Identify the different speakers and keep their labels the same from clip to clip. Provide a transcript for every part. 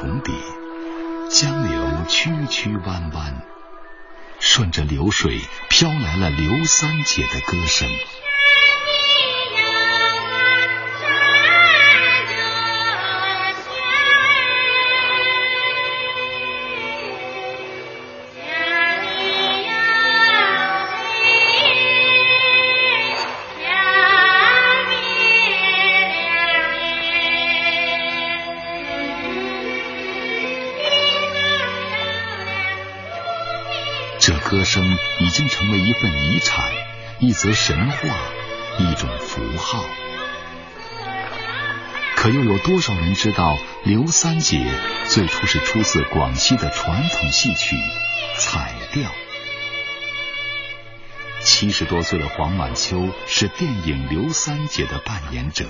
Speaker 1: 峰蜿蜒重叠，江流曲曲弯弯，顺着流水飘来了刘三姐的歌声。这歌声已经成为一份遗产，一则神话，一种符号。可又有多少人知道，刘三姐最初是出自广西的传统戏曲彩调？七十多岁的黄婉秋是电影《刘三姐》的扮演者。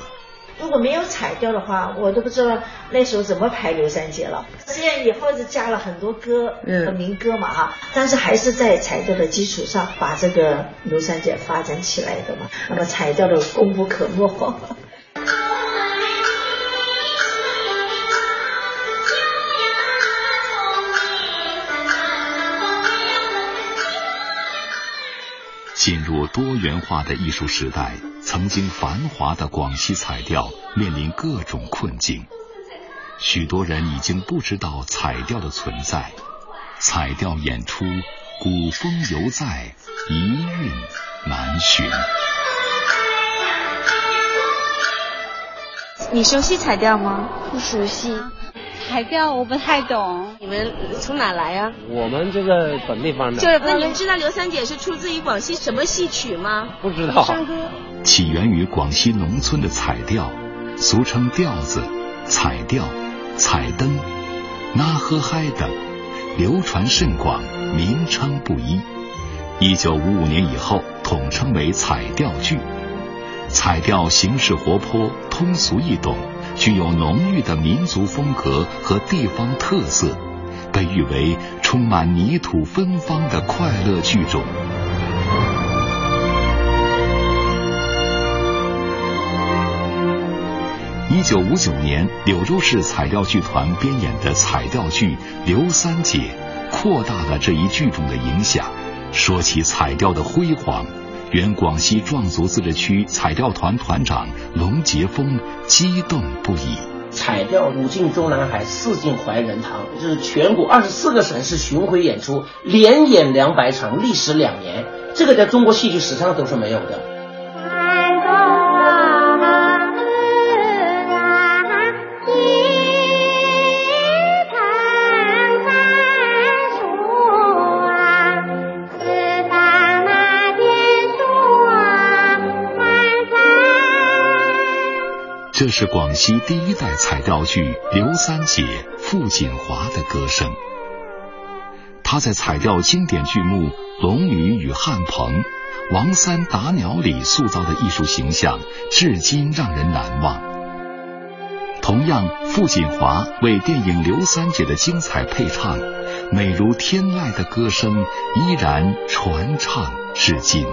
Speaker 2: 如果没有踩掉的话，我都不知道那时候怎么排刘三姐了。虽然以后是加了很多歌和民歌嘛哈，但是还是在彩调的基础上把这个刘三姐发展起来的嘛。那么彩调的功不可没。
Speaker 1: 进入多元化的艺术时代。曾经繁华的广西彩调面临各种困境，许多人已经不知道彩调的存在。彩调演出，古风犹在，遗韵难寻。
Speaker 3: 你熟悉彩调吗？
Speaker 4: 不熟悉。
Speaker 3: 彩调我不太懂，
Speaker 4: 你们从哪来啊？
Speaker 5: 我们这个本地方的。
Speaker 3: 就是那你们知道刘三姐是出自于广西什么戏曲吗？
Speaker 5: 不知道。
Speaker 4: 山歌。
Speaker 1: 起源于广西农村的彩调，俗称调子、彩调、彩灯、拉呵嗨等，流传甚广，名称不一。一九五五年以后，统称为彩调剧。彩调形式活泼，通俗易懂。具有浓郁的民族风格和地方特色，被誉为充满泥土芬芳的快乐剧种。一九五九年，柳州市彩调剧团编演的彩调剧《刘三姐》，扩大了这一剧种的影响。说起彩调的辉煌。原广西壮族自治区彩调团团长龙杰峰激动不已。
Speaker 6: 彩调五进中南海，四进怀仁堂，就是全国二十四个省市巡回演出，连演两百场，历时两年，这个在中国戏剧史上都是没有的。
Speaker 1: 这是广西第一代彩调剧《刘三姐》傅锦华的歌声。她在彩调经典剧目《龙女与汉鹏》《王三打鸟》里塑造的艺术形象，至今让人难忘。同样，傅锦华为电影《刘三姐》的精彩配唱，美如天籁的歌声依然传唱至今。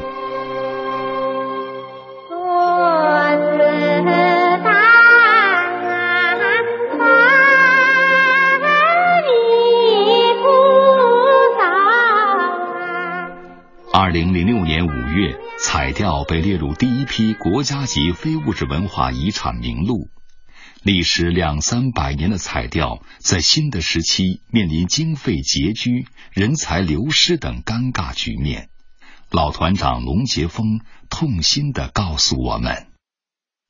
Speaker 1: 彩调被列入第一批国家级非物质文化遗产名录。历时两三百年的彩调，在新的时期面临经费拮据、人才流失等尴尬局面。老团长龙杰峰痛心的告诉我们：“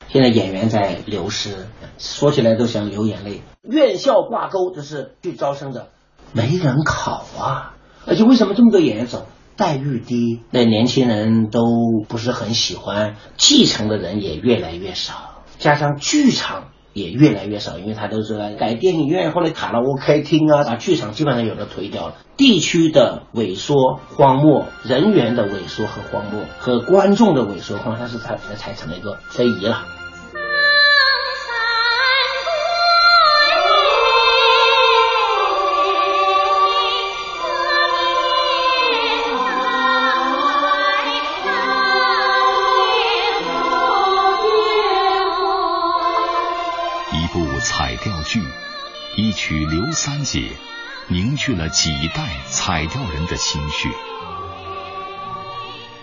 Speaker 6: 现在演员在流失，说起来都想流眼泪。院校挂钩就是去招生的，没人考啊！而且为什么这么多演员走？”待遇低，那年轻人都不是很喜欢，继承的人也越来越少，加上剧场也越来越少，因为他都是改电影院或者卡拉 OK 厅啊，把剧场基本上有的推掉了。地区的萎缩荒漠，人员的萎缩和荒漠，和观众的萎缩荒漠，它是才才成了一个非遗了。
Speaker 1: 一曲《刘三姐》，凝聚了几代彩调人的心绪。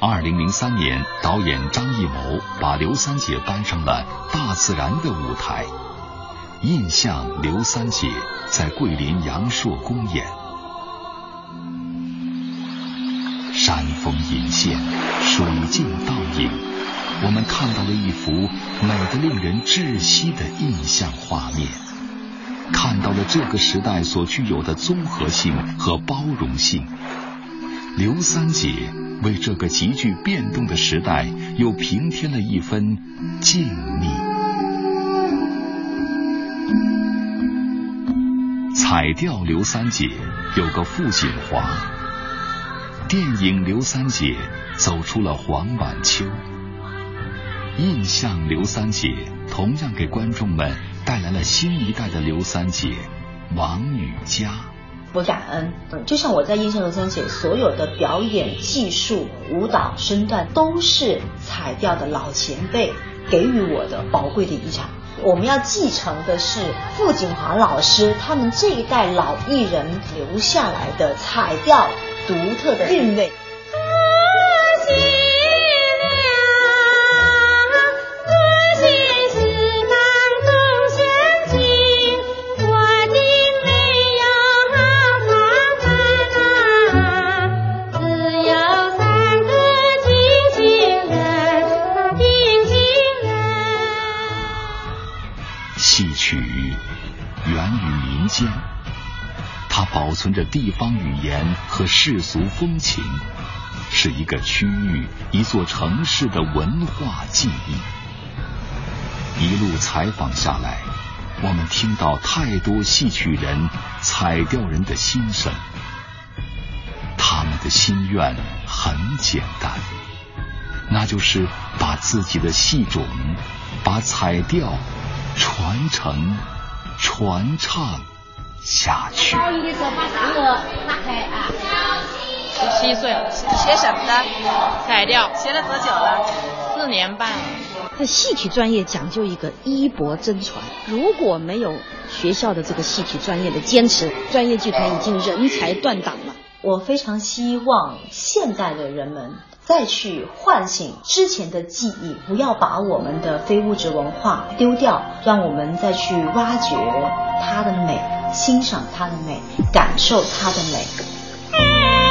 Speaker 1: 二零零三年，导演张艺谋把刘三姐搬上了大自然的舞台，印象刘三姐在桂林阳朔公演，山峰隐现，水镜倒影，我们看到了一幅美得令人窒息的印象画面。看到了这个时代所具有的综合性和包容性，刘三姐为这个急剧变动的时代又平添了一分静谧。彩调刘三姐有个傅锦华，电影刘三姐走出了黄晚秋，印象刘三姐同样给观众们。带来了新一代的刘三姐，王雨佳。
Speaker 7: 我感恩，就像我在印象刘三姐所有的表演技术、舞蹈身段，都是彩调的老前辈给予我的宝贵的遗产。我们要继承的是傅锦华老师他们这一代老艺人留下来的彩调独特的韵味。
Speaker 1: 保存着地方语言和世俗风情，是一个区域、一座城市的文化记忆。一路采访下来，我们听到太多戏曲人、彩调人的心声。他们的心愿很简单，那就是把自己的戏种、把彩调传承、传唱。下去。
Speaker 8: 十七岁了，
Speaker 3: 学什么的？
Speaker 8: 彩调。
Speaker 3: 学了多久了？
Speaker 8: 四年半。
Speaker 9: 在戏曲专业讲究一个衣钵真传，如果没有学校的这个戏曲专业的坚持，专业剧团已经人才断档了。
Speaker 7: 我非常希望现代的人们再去唤醒之前的记忆，不要把我们的非物质文化丢掉，让我们再去挖掘它的美。欣赏它的美，感受它的美。